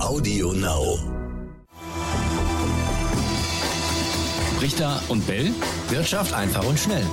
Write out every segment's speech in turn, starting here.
Audio Now. Richter und Bell. Wirtschaft einfach und schnell.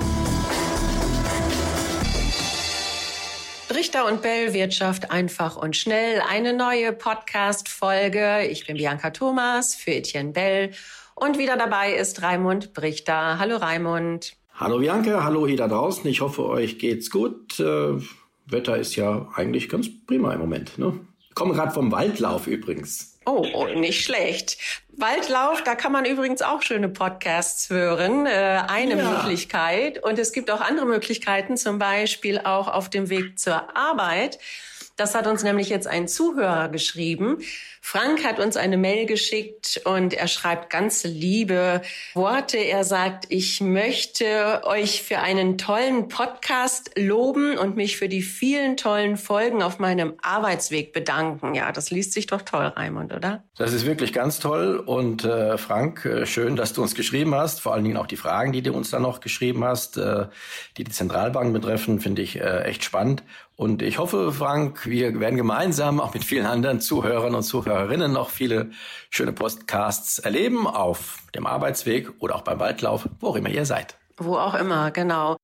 Richter und Bell Wirtschaft einfach und schnell. Eine neue Podcast-Folge. Ich bin Bianca Thomas für Etienne Bell. Und wieder dabei ist Raimund Brichter. Hallo Raimund. Hallo Bianca, hallo ihr da draußen. Ich hoffe, euch geht's gut. Äh, Wetter ist ja eigentlich ganz prima im Moment. Ne? Komme gerade vom Waldlauf übrigens. Oh, oh, nicht schlecht. Waldlauf, da kann man übrigens auch schöne Podcasts hören. Äh, eine ja. Möglichkeit. Und es gibt auch andere Möglichkeiten, zum Beispiel auch auf dem Weg zur Arbeit. Das hat uns nämlich jetzt ein Zuhörer geschrieben. Frank hat uns eine Mail geschickt und er schreibt ganz liebe Worte. Er sagt, ich möchte euch für einen tollen Podcast loben und mich für die vielen tollen Folgen auf meinem Arbeitsweg bedanken. Ja, das liest sich doch toll, Raimund, oder? Das ist wirklich ganz toll. Und äh, Frank, äh, schön, dass du uns geschrieben hast. Vor allen Dingen auch die Fragen, die du uns dann noch geschrieben hast, äh, die die Zentralbank betreffen, finde ich äh, echt spannend. Und ich hoffe, Frank, wir werden gemeinsam auch mit vielen anderen Zuhörern und Zuhörerinnen noch viele schöne Podcasts erleben auf dem Arbeitsweg oder auch beim Waldlauf, wo auch immer ihr seid. Wo auch immer, genau.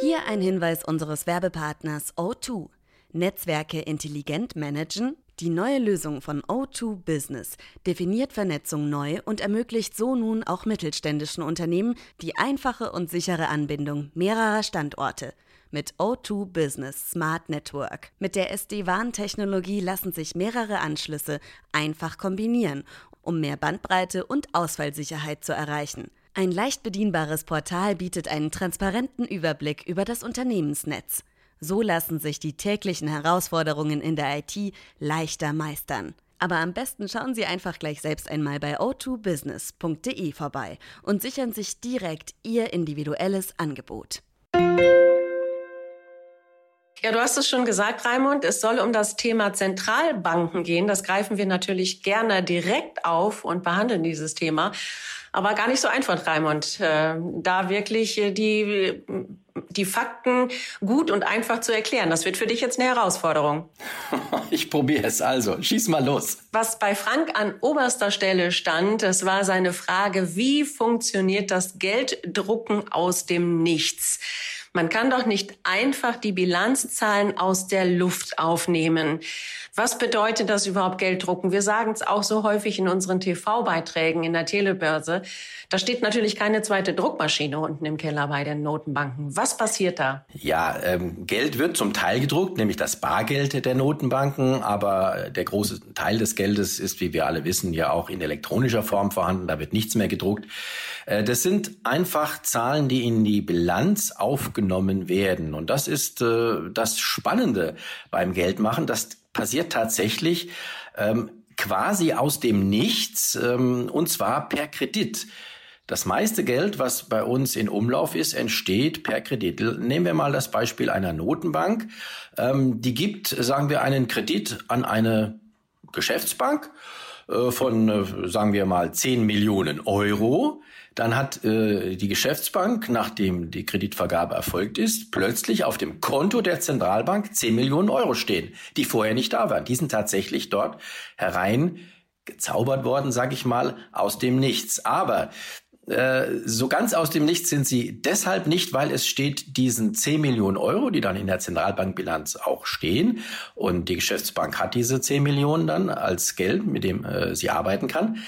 Hier ein Hinweis unseres Werbepartners O2. Netzwerke intelligent managen? Die neue Lösung von O2 Business definiert Vernetzung neu und ermöglicht so nun auch mittelständischen Unternehmen die einfache und sichere Anbindung mehrerer Standorte – mit O2 Business Smart Network. Mit der SD-WAN-Technologie lassen sich mehrere Anschlüsse einfach kombinieren, um mehr Bandbreite und Ausfallsicherheit zu erreichen. Ein leicht bedienbares Portal bietet einen transparenten Überblick über das Unternehmensnetz. So lassen sich die täglichen Herausforderungen in der IT leichter meistern. Aber am besten schauen Sie einfach gleich selbst einmal bei o2business.de vorbei und sichern sich direkt Ihr individuelles Angebot. Ja, du hast es schon gesagt, Raimund. Es soll um das Thema Zentralbanken gehen. Das greifen wir natürlich gerne direkt auf und behandeln dieses Thema. Aber gar nicht so einfach, Raimund, äh, da wirklich äh, die, die Fakten gut und einfach zu erklären. Das wird für dich jetzt eine Herausforderung. Ich probiere es also. Schieß mal los. Was bei Frank an oberster Stelle stand, das war seine Frage, wie funktioniert das Gelddrucken aus dem Nichts? Man kann doch nicht einfach die Bilanzzahlen aus der Luft aufnehmen. Was bedeutet das überhaupt Gelddrucken? Wir sagen es auch so häufig in unseren TV-Beiträgen in der Telebörse. Da steht natürlich keine zweite Druckmaschine unten im Keller bei den Notenbanken. Was passiert da? Ja, ähm, Geld wird zum Teil gedruckt, nämlich das Bargeld der Notenbanken, aber der große Teil des Geldes ist, wie wir alle wissen, ja auch in elektronischer Form vorhanden. Da wird nichts mehr gedruckt. Äh, das sind einfach Zahlen, die in die Bilanz aufgenommen werden. Und das ist äh, das Spannende beim Geldmachen. Das passiert tatsächlich ähm, quasi aus dem Nichts ähm, und zwar per Kredit. Das meiste Geld, was bei uns in Umlauf ist, entsteht per Kredit. Nehmen wir mal das Beispiel einer Notenbank. Ähm, die gibt, sagen wir, einen Kredit an eine Geschäftsbank von, äh, sagen wir mal, 10 Millionen Euro. Dann hat äh, die Geschäftsbank, nachdem die Kreditvergabe erfolgt ist, plötzlich auf dem Konto der Zentralbank 10 Millionen Euro stehen, die vorher nicht da waren. Die sind tatsächlich dort herein gezaubert worden, sage ich mal, aus dem Nichts. Aber äh, so ganz aus dem Nichts sind sie deshalb nicht, weil es steht diesen 10 Millionen Euro, die dann in der Zentralbankbilanz auch stehen. Und die Geschäftsbank hat diese 10 Millionen dann als Geld, mit dem äh, sie arbeiten kann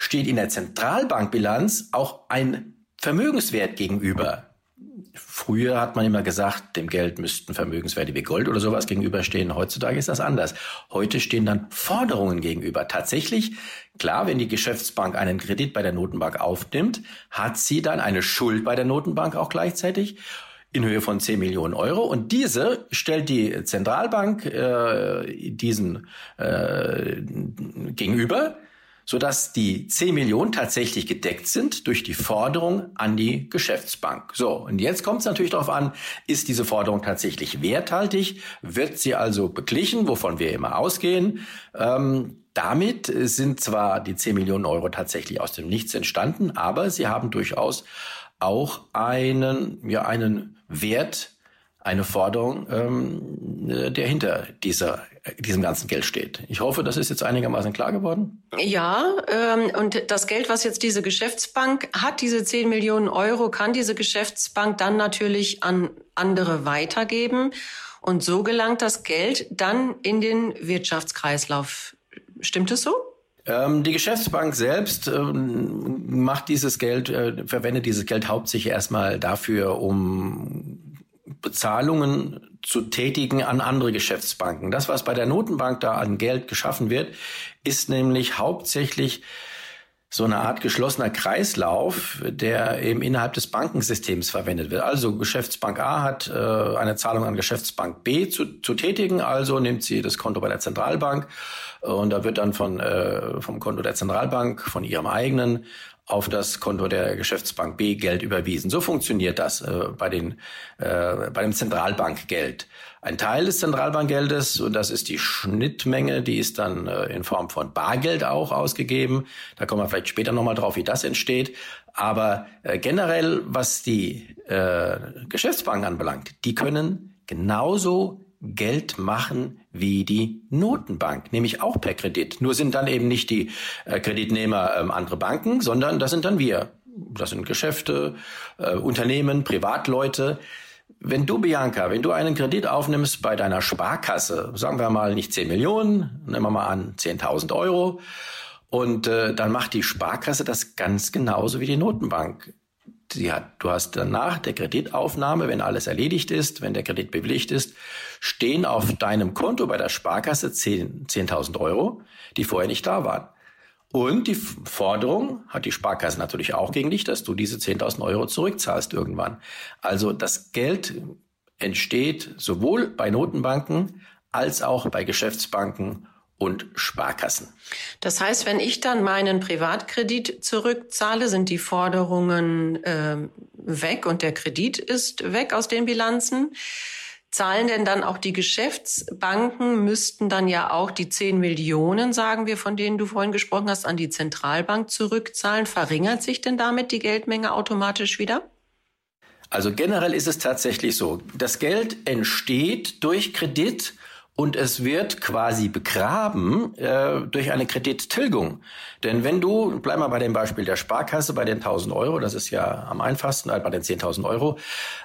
steht in der Zentralbankbilanz auch ein Vermögenswert gegenüber. Früher hat man immer gesagt, dem Geld müssten Vermögenswerte wie Gold oder sowas gegenüberstehen. Heutzutage ist das anders. Heute stehen dann Forderungen gegenüber. Tatsächlich, klar, wenn die Geschäftsbank einen Kredit bei der Notenbank aufnimmt, hat sie dann eine Schuld bei der Notenbank auch gleichzeitig in Höhe von 10 Millionen Euro. Und diese stellt die Zentralbank äh, diesen äh, gegenüber sodass die 10 Millionen tatsächlich gedeckt sind durch die Forderung an die Geschäftsbank. So, und jetzt kommt es natürlich darauf an, ist diese Forderung tatsächlich werthaltig? Wird sie also beglichen, wovon wir immer ausgehen? Ähm, damit sind zwar die 10 Millionen Euro tatsächlich aus dem Nichts entstanden, aber sie haben durchaus auch einen, ja, einen Wert eine Forderung, ähm, der hinter dieser, diesem ganzen Geld steht. Ich hoffe, das ist jetzt einigermaßen klar geworden. Ja, ähm, und das Geld, was jetzt diese Geschäftsbank hat, diese 10 Millionen Euro, kann diese Geschäftsbank dann natürlich an andere weitergeben. Und so gelangt das Geld dann in den Wirtschaftskreislauf. Stimmt es so? Ähm, die Geschäftsbank selbst ähm, macht dieses Geld, äh, verwendet dieses Geld hauptsächlich erstmal dafür, um Bezahlungen zu tätigen an andere Geschäftsbanken. Das, was bei der Notenbank da an Geld geschaffen wird, ist nämlich hauptsächlich so eine Art geschlossener Kreislauf, der eben innerhalb des Bankensystems verwendet wird. Also Geschäftsbank A hat äh, eine Zahlung an Geschäftsbank B zu, zu tätigen, also nimmt sie das Konto bei der Zentralbank und da wird dann von, äh, vom Konto der Zentralbank, von ihrem eigenen, auf das Konto der Geschäftsbank B Geld überwiesen. So funktioniert das äh, bei, den, äh, bei dem Zentralbankgeld. Ein Teil des Zentralbankgeldes, und das ist die Schnittmenge, die ist dann äh, in Form von Bargeld auch ausgegeben. Da kommen wir vielleicht später nochmal drauf, wie das entsteht. Aber äh, generell, was die äh, Geschäftsbanken anbelangt, die können genauso Geld machen wie die Notenbank, nämlich auch per Kredit. Nur sind dann eben nicht die äh, Kreditnehmer ähm, andere Banken, sondern das sind dann wir. Das sind Geschäfte, äh, Unternehmen, Privatleute. Wenn du, Bianca, wenn du einen Kredit aufnimmst bei deiner Sparkasse, sagen wir mal nicht 10 Millionen, nehmen wir mal an 10.000 Euro, und äh, dann macht die Sparkasse das ganz genauso wie die Notenbank hat, du hast danach der Kreditaufnahme, wenn alles erledigt ist, wenn der Kredit bewilligt ist, stehen auf deinem Konto bei der Sparkasse 10.000 10 Euro, die vorher nicht da waren. Und die Forderung hat die Sparkasse natürlich auch gegen dich, dass du diese 10.000 Euro zurückzahlst irgendwann. Also das Geld entsteht sowohl bei Notenbanken als auch bei Geschäftsbanken und Sparkassen. Das heißt, wenn ich dann meinen Privatkredit zurückzahle, sind die Forderungen äh, weg und der Kredit ist weg aus den Bilanzen. Zahlen denn dann auch die Geschäftsbanken, müssten dann ja auch die 10 Millionen, sagen wir, von denen du vorhin gesprochen hast, an die Zentralbank zurückzahlen. Verringert sich denn damit die Geldmenge automatisch wieder? Also generell ist es tatsächlich so, das Geld entsteht durch Kredit und es wird quasi begraben äh, durch eine Kredittilgung. Denn wenn du, bleib mal bei dem Beispiel der Sparkasse, bei den 1000 Euro, das ist ja am einfachsten, äh, bei den 10.000 Euro,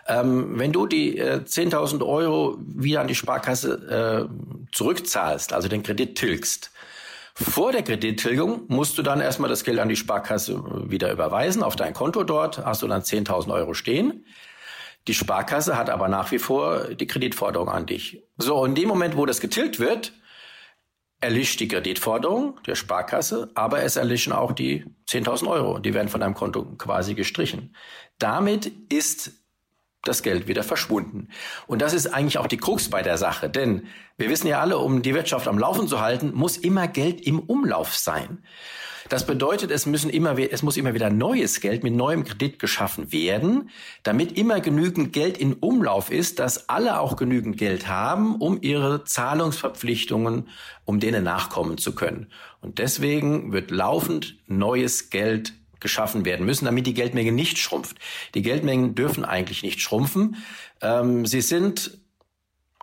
ähm, wenn du die äh, 10.000 Euro wieder an die Sparkasse äh, zurückzahlst, also den Kredit tilgst, vor der Kredittilgung musst du dann erstmal das Geld an die Sparkasse wieder überweisen, auf dein Konto dort hast du dann 10.000 Euro stehen. Die Sparkasse hat aber nach wie vor die Kreditforderung an dich. So, in dem Moment, wo das getilgt wird, erlischt die Kreditforderung der Sparkasse, aber es erlischen auch die 10.000 Euro. Die werden von deinem Konto quasi gestrichen. Damit ist das Geld wieder verschwunden. Und das ist eigentlich auch die Krux bei der Sache, denn wir wissen ja alle, um die Wirtschaft am Laufen zu halten, muss immer Geld im Umlauf sein. Das bedeutet, es müssen immer, es muss immer wieder neues Geld mit neuem Kredit geschaffen werden, damit immer genügend Geld in Umlauf ist, dass alle auch genügend Geld haben, um ihre Zahlungsverpflichtungen, um denen nachkommen zu können. Und deswegen wird laufend neues Geld geschaffen werden müssen, damit die Geldmenge nicht schrumpft. Die Geldmengen dürfen eigentlich nicht schrumpfen. Ähm, sie sind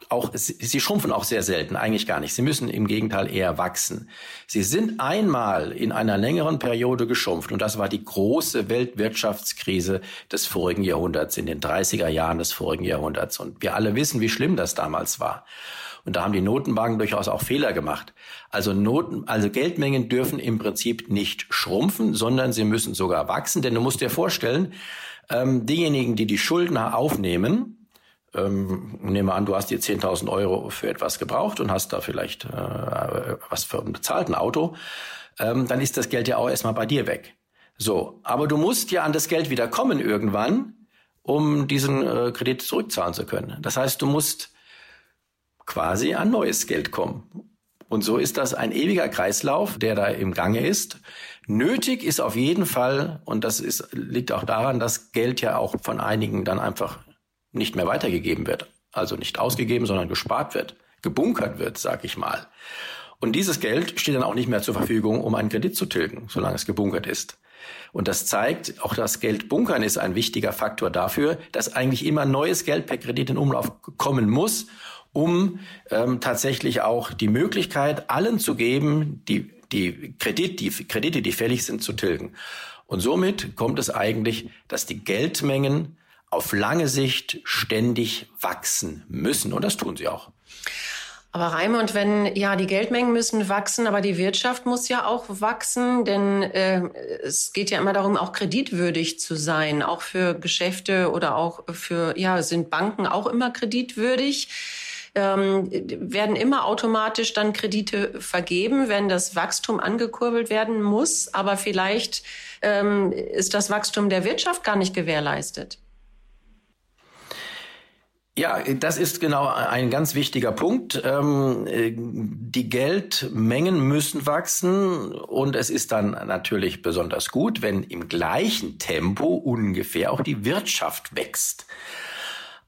auch, sie schrumpfen auch sehr selten, eigentlich gar nicht. Sie müssen im Gegenteil eher wachsen. Sie sind einmal in einer längeren Periode geschrumpft und das war die große Weltwirtschaftskrise des vorigen Jahrhunderts, in den 30er Jahren des vorigen Jahrhunderts. Und wir alle wissen, wie schlimm das damals war. Und da haben die Notenbanken durchaus auch Fehler gemacht. Also Noten, also Geldmengen dürfen im Prinzip nicht schrumpfen, sondern sie müssen sogar wachsen. Denn du musst dir vorstellen, ähm, diejenigen, die die Schulden aufnehmen, ähm, nehme an, du hast dir 10.000 Euro für etwas gebraucht und hast da vielleicht äh, was für ein bezahlten Auto, ähm, dann ist das Geld ja auch erstmal bei dir weg. So, aber du musst ja an das Geld wieder kommen irgendwann, um diesen äh, Kredit zurückzahlen zu können. Das heißt, du musst quasi an neues Geld kommen. Und so ist das ein ewiger Kreislauf, der da im Gange ist. Nötig ist auf jeden Fall, und das ist, liegt auch daran, dass Geld ja auch von einigen dann einfach nicht mehr weitergegeben wird. Also nicht ausgegeben, sondern gespart wird, gebunkert wird, sag ich mal. Und dieses Geld steht dann auch nicht mehr zur Verfügung, um einen Kredit zu tilgen, solange es gebunkert ist. Und das zeigt, auch das Geld bunkern ist ein wichtiger Faktor dafür, dass eigentlich immer neues Geld per Kredit in Umlauf kommen muss, um ähm, tatsächlich auch die Möglichkeit allen zu geben, die, die, Kredit, die Kredite, die fällig sind, zu tilgen. Und somit kommt es eigentlich, dass die Geldmengen auf lange Sicht ständig wachsen müssen. Und das tun sie auch. Aber Raimund, wenn ja die Geldmengen müssen wachsen, aber die Wirtschaft muss ja auch wachsen, denn äh, es geht ja immer darum, auch kreditwürdig zu sein, auch für Geschäfte oder auch für ja sind Banken auch immer kreditwürdig. Ähm, werden immer automatisch dann Kredite vergeben, wenn das Wachstum angekurbelt werden muss. Aber vielleicht ähm, ist das Wachstum der Wirtschaft gar nicht gewährleistet. Ja, das ist genau ein ganz wichtiger Punkt. Ähm, die Geldmengen müssen wachsen und es ist dann natürlich besonders gut, wenn im gleichen Tempo ungefähr auch die Wirtschaft wächst.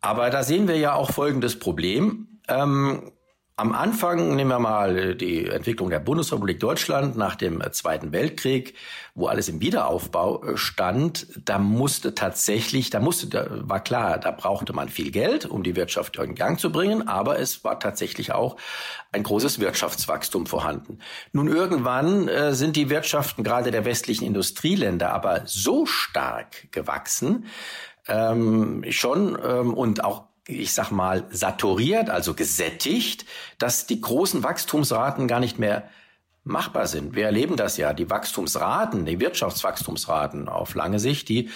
Aber da sehen wir ja auch folgendes Problem. Ähm, am Anfang nehmen wir mal die Entwicklung der Bundesrepublik Deutschland nach dem Zweiten Weltkrieg, wo alles im Wiederaufbau äh, stand. Da musste tatsächlich, da musste, da war klar, da brauchte man viel Geld, um die Wirtschaft in Gang zu bringen, aber es war tatsächlich auch ein großes Wirtschaftswachstum vorhanden. Nun irgendwann äh, sind die Wirtschaften gerade der westlichen Industrieländer aber so stark gewachsen, ähm, schon ähm, und auch ich sag mal, saturiert, also gesättigt, dass die großen Wachstumsraten gar nicht mehr machbar sind. Wir erleben das ja, die Wachstumsraten, die Wirtschaftswachstumsraten auf lange Sicht, die,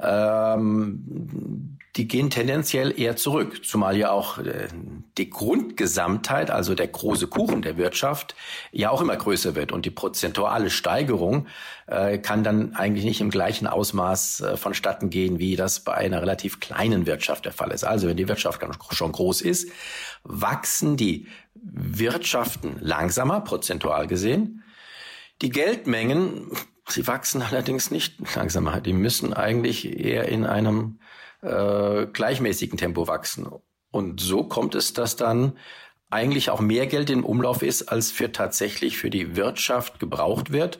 ähm, die gehen tendenziell eher zurück, zumal ja auch äh, die Grundgesamtheit, also der große Kuchen der Wirtschaft, ja auch immer größer wird und die prozentuale Steigerung äh, kann dann eigentlich nicht im gleichen Ausmaß äh, vonstatten gehen, wie das bei einer relativ kleinen Wirtschaft der Fall ist. Also wenn die Wirtschaft schon groß ist, wachsen die Wirtschaften langsamer, prozentual gesehen. Die Geldmengen, sie wachsen allerdings nicht langsamer. Die müssen eigentlich eher in einem äh, gleichmäßigen Tempo wachsen. Und so kommt es, dass dann eigentlich auch mehr Geld im Umlauf ist, als für tatsächlich für die Wirtschaft gebraucht wird.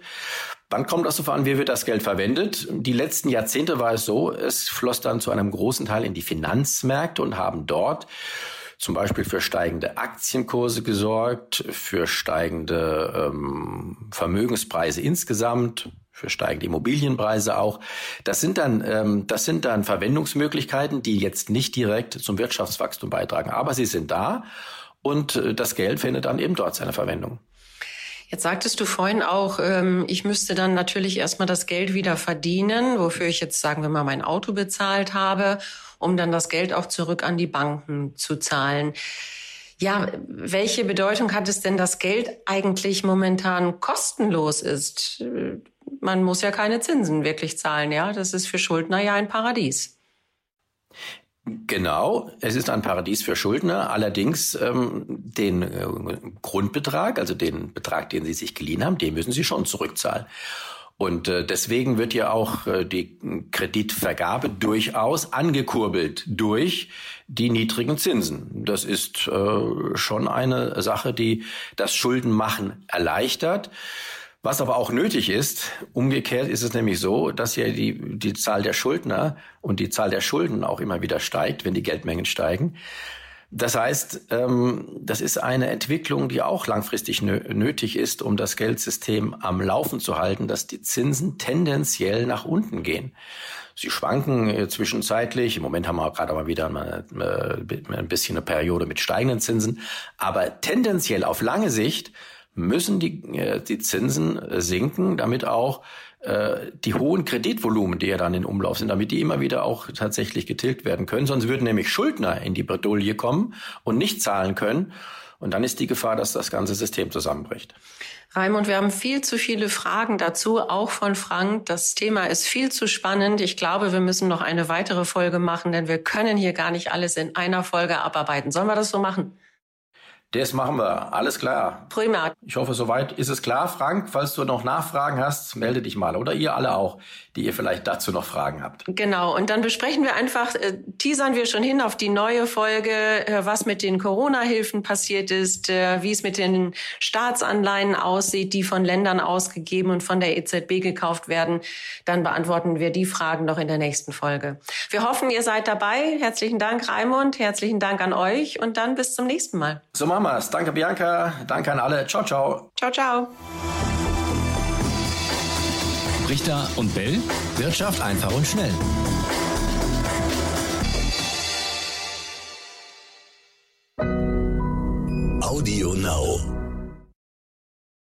Wann kommt das so an, wie wird das Geld verwendet? Die letzten Jahrzehnte war es so, es floss dann zu einem großen Teil in die Finanzmärkte und haben dort zum Beispiel für steigende Aktienkurse gesorgt, für steigende ähm, Vermögenspreise insgesamt, für steigende Immobilienpreise auch. Das sind dann, ähm, das sind dann Verwendungsmöglichkeiten, die jetzt nicht direkt zum Wirtschaftswachstum beitragen, aber sie sind da und äh, das Geld findet dann eben dort seine Verwendung. Jetzt sagtest du vorhin auch, ähm, ich müsste dann natürlich erstmal das Geld wieder verdienen, wofür ich jetzt, sagen wir mal, mein Auto bezahlt habe um dann das Geld auch zurück an die Banken zu zahlen. Ja, welche Bedeutung hat es denn, dass Geld eigentlich momentan kostenlos ist? Man muss ja keine Zinsen wirklich zahlen, ja. Das ist für Schuldner ja ein Paradies. Genau, es ist ein Paradies für Schuldner. Allerdings ähm, den äh, Grundbetrag, also den Betrag, den sie sich geliehen haben, den müssen sie schon zurückzahlen. Und äh, deswegen wird ja auch äh, die Kreditvergabe durchaus angekurbelt durch die niedrigen Zinsen. Das ist äh, schon eine Sache, die das Schuldenmachen erleichtert. Was aber auch nötig ist, umgekehrt ist es nämlich so, dass ja die, die Zahl der Schuldner und die Zahl der Schulden auch immer wieder steigt, wenn die Geldmengen steigen. Das heißt, ähm, das ist eine Entwicklung, die auch langfristig nötig ist, um das Geldsystem am Laufen zu halten, dass die Zinsen tendenziell nach unten gehen. Sie schwanken äh, zwischenzeitlich. Im Moment haben wir gerade mal wieder äh, ein bisschen eine Periode mit steigenden Zinsen. Aber tendenziell auf lange Sicht müssen die, äh, die Zinsen sinken, damit auch äh, die hohen Kreditvolumen, die ja dann in Umlauf sind, damit die immer wieder auch tatsächlich getilgt werden können. Sonst würden nämlich Schuldner in die Bredouille kommen und nicht zahlen können. Und dann ist die Gefahr, dass das ganze System zusammenbricht. Raimund, wir haben viel zu viele Fragen dazu, auch von Frank. Das Thema ist viel zu spannend. Ich glaube, wir müssen noch eine weitere Folge machen, denn wir können hier gar nicht alles in einer Folge abarbeiten. Sollen wir das so machen? Das machen wir. Alles klar. Prima. Ich hoffe, soweit ist es klar. Frank, falls du noch Nachfragen hast, melde dich mal. Oder ihr alle auch, die ihr vielleicht dazu noch Fragen habt. Genau. Und dann besprechen wir einfach, äh, teasern wir schon hin auf die neue Folge, äh, was mit den Corona-Hilfen passiert ist, äh, wie es mit den Staatsanleihen aussieht, die von Ländern ausgegeben und von der EZB gekauft werden. Dann beantworten wir die Fragen noch in der nächsten Folge. Wir hoffen, ihr seid dabei. Herzlichen Dank, Raimund. Herzlichen Dank an euch. Und dann bis zum nächsten Mal. So machen wir's. Danke, Bianca. Danke an alle. Ciao, ciao. Ciao, ciao. Richter und Bell. Wirtschaft einfach und schnell. Audio Now.